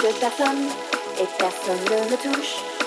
touche personne et personne ne me touche.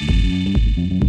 Mm-hmm.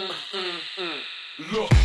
mm, mm, mm. Look.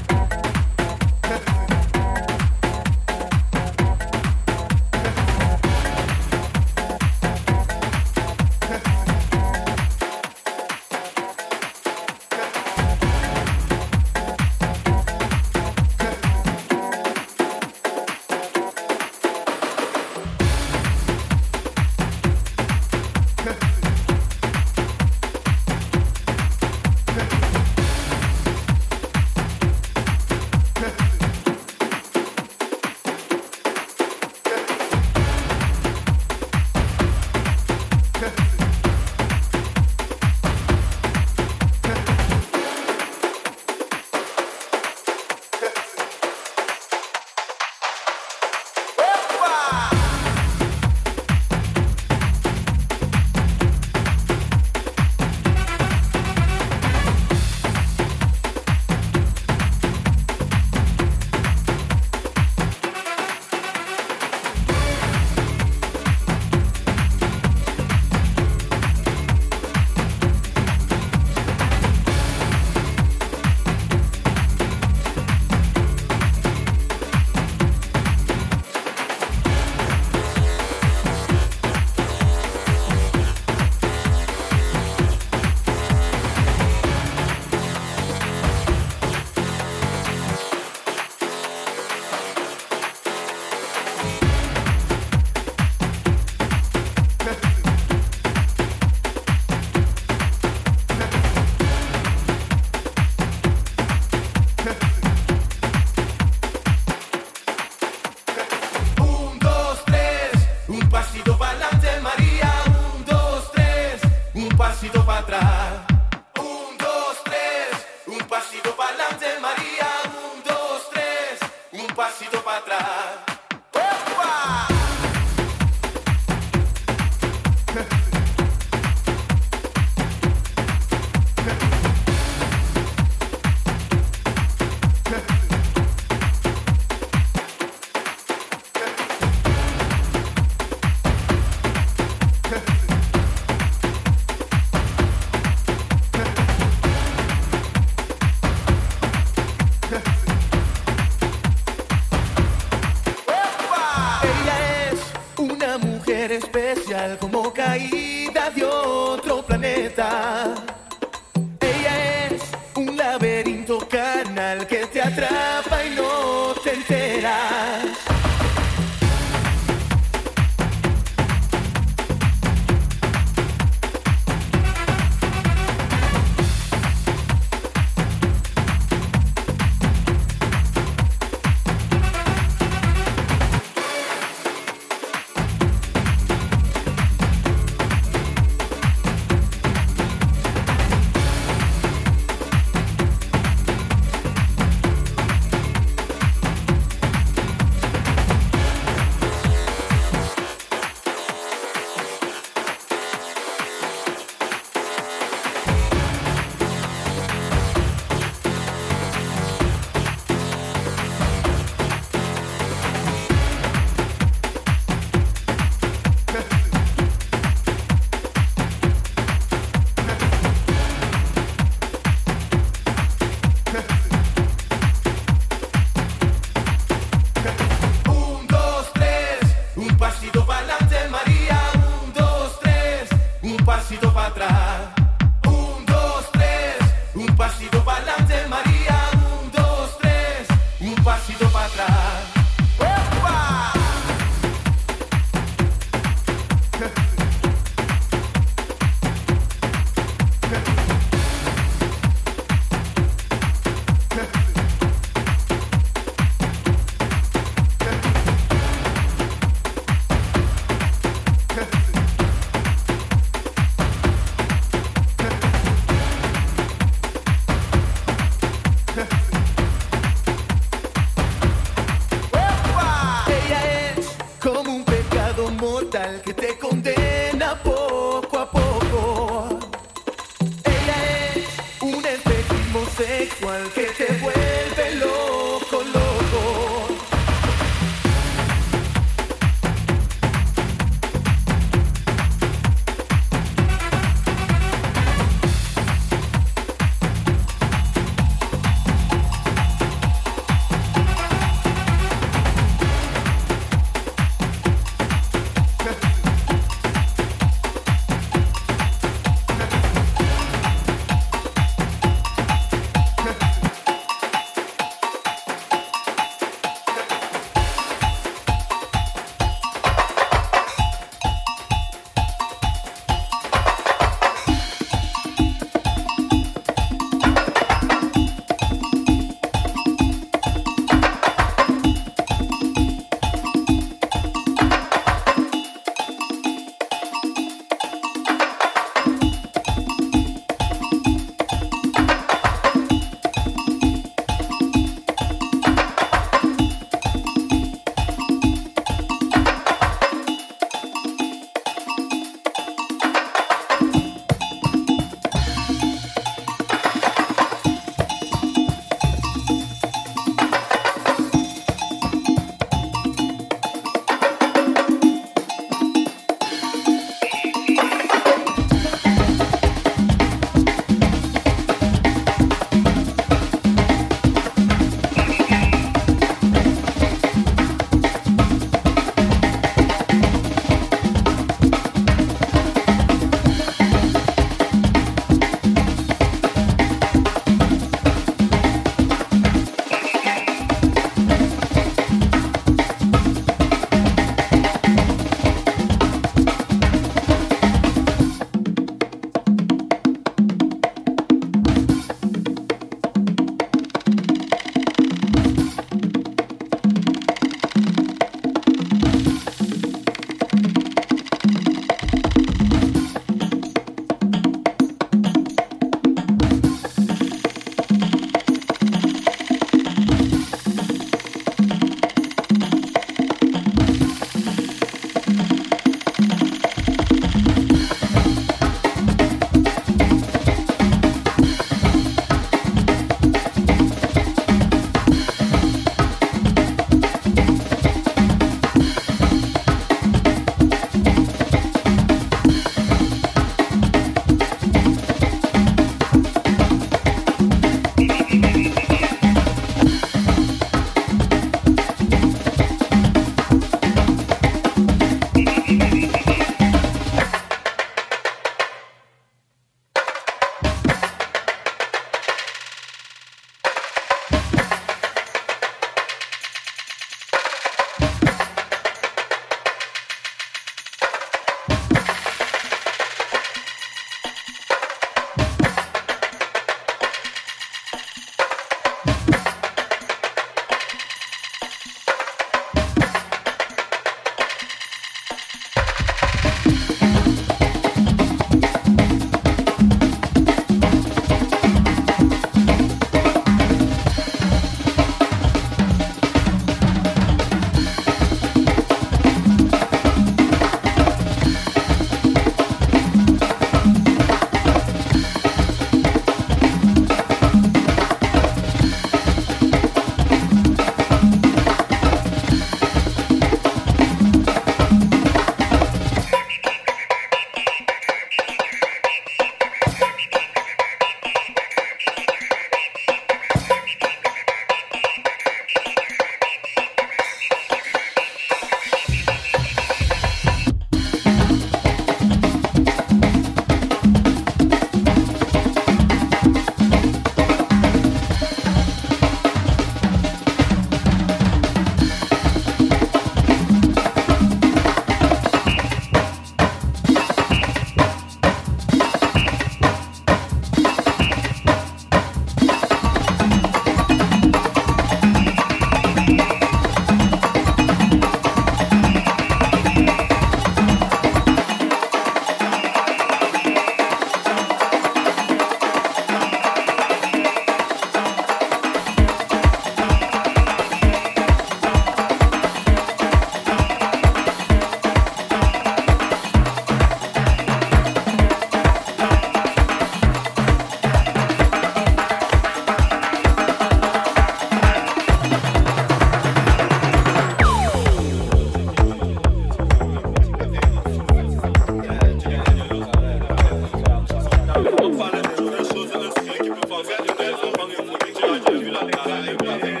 Valeu, valeu, caralho.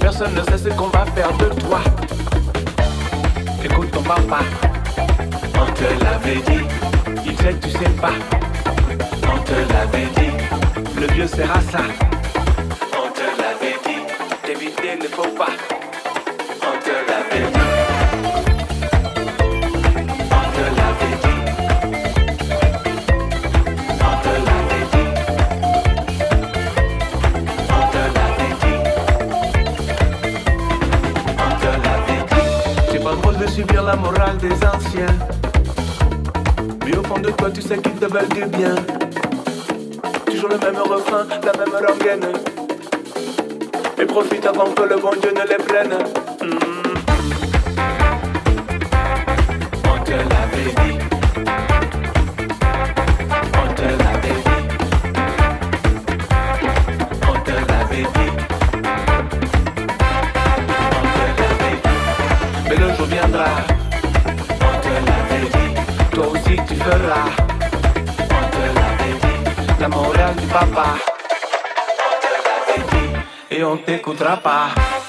personne ne sait ce qu'on va faire de toi. Écoute ton papa, on te l'avait dit, il sait que tu sais pas. On te l'avait dit, le vieux sera ça. veulent du bien. Toujours le même refrain, la même rengaine. Et profite avant que le bon Dieu ne les prenne. peco trapar.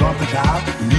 off the job.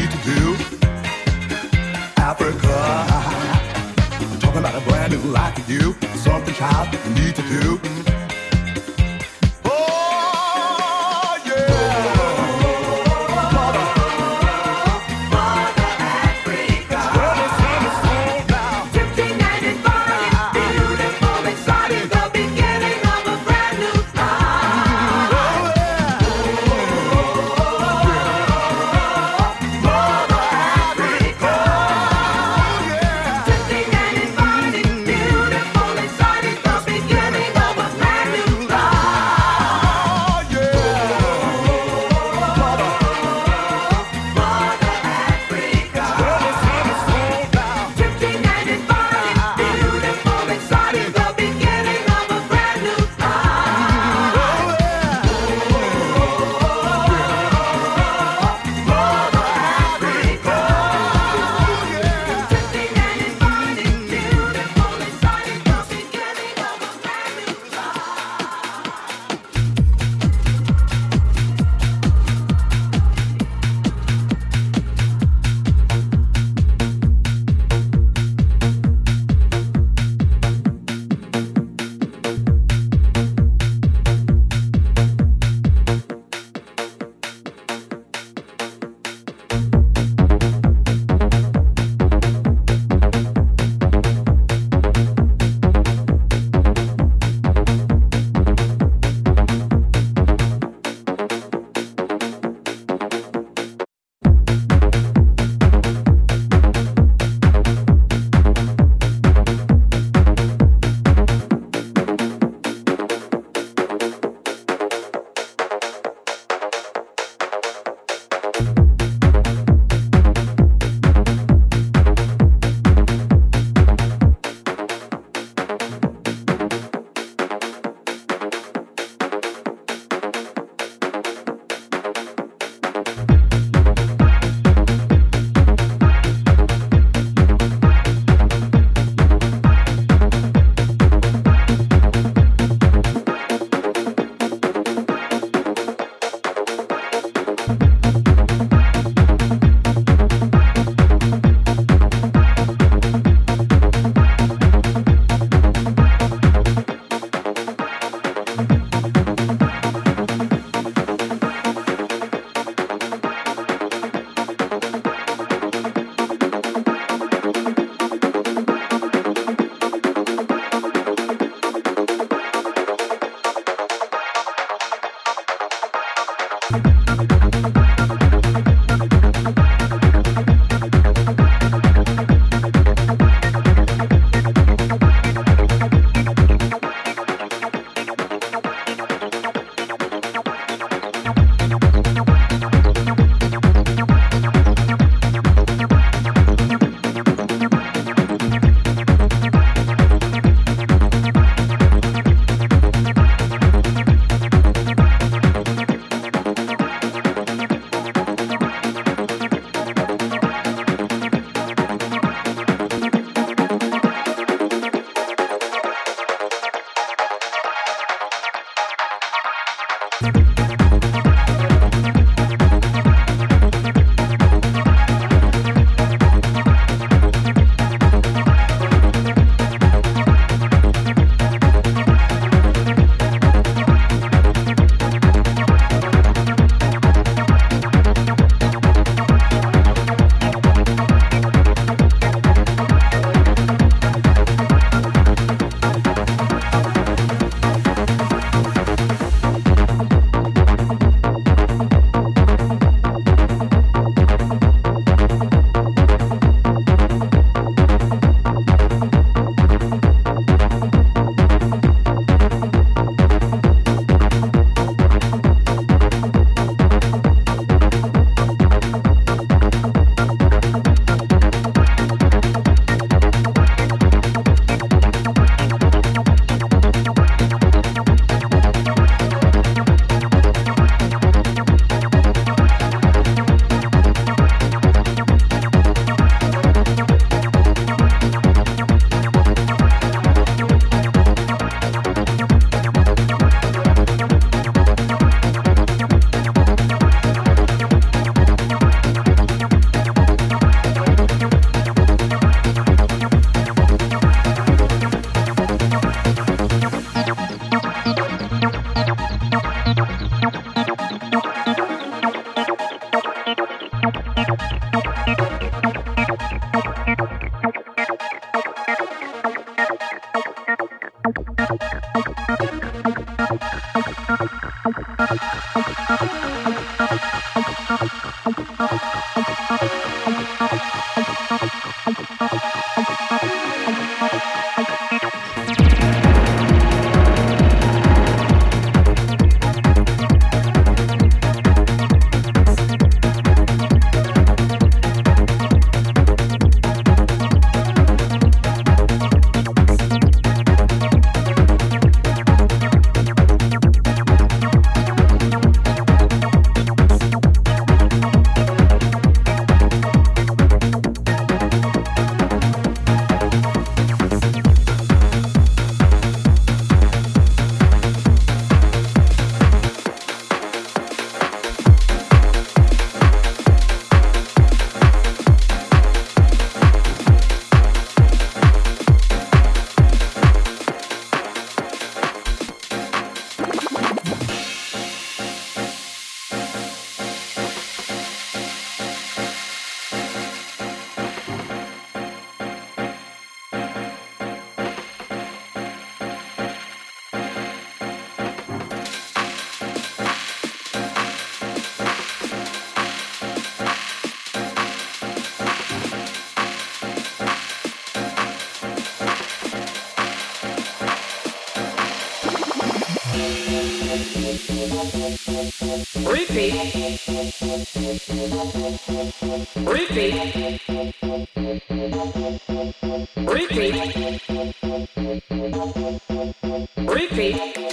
Repeat. Repeat.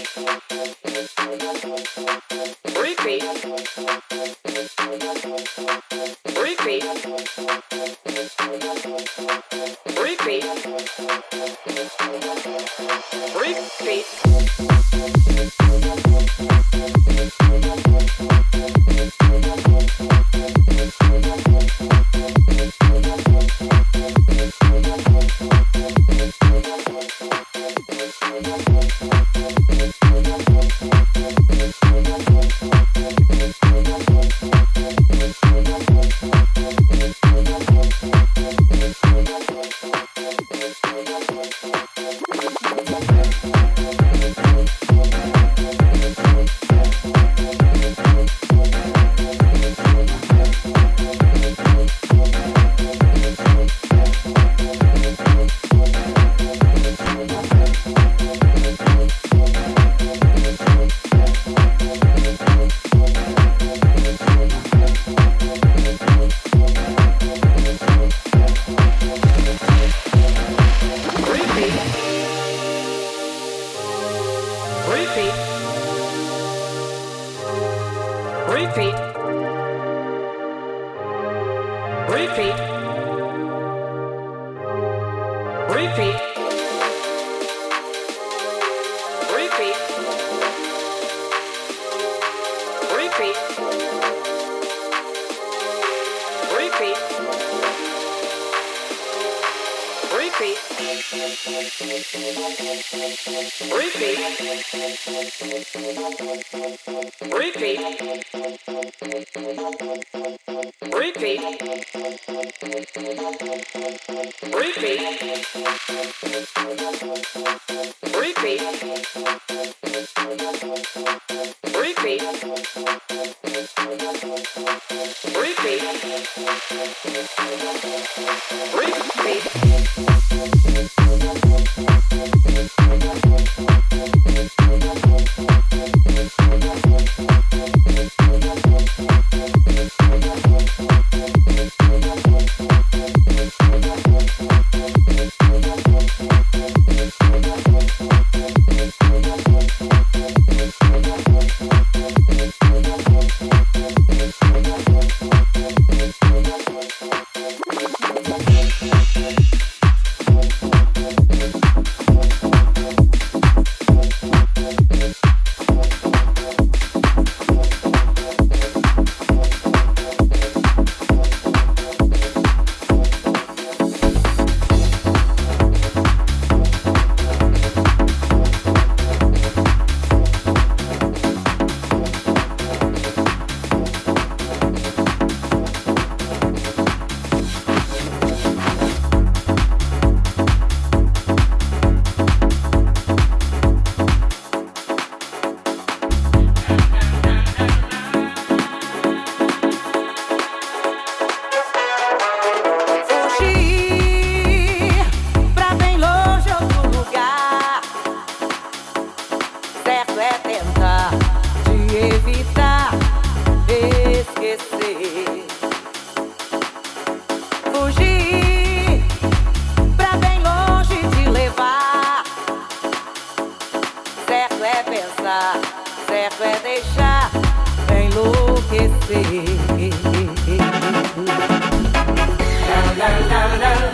certo é deixar enlouquecer. Não, Não, não, não,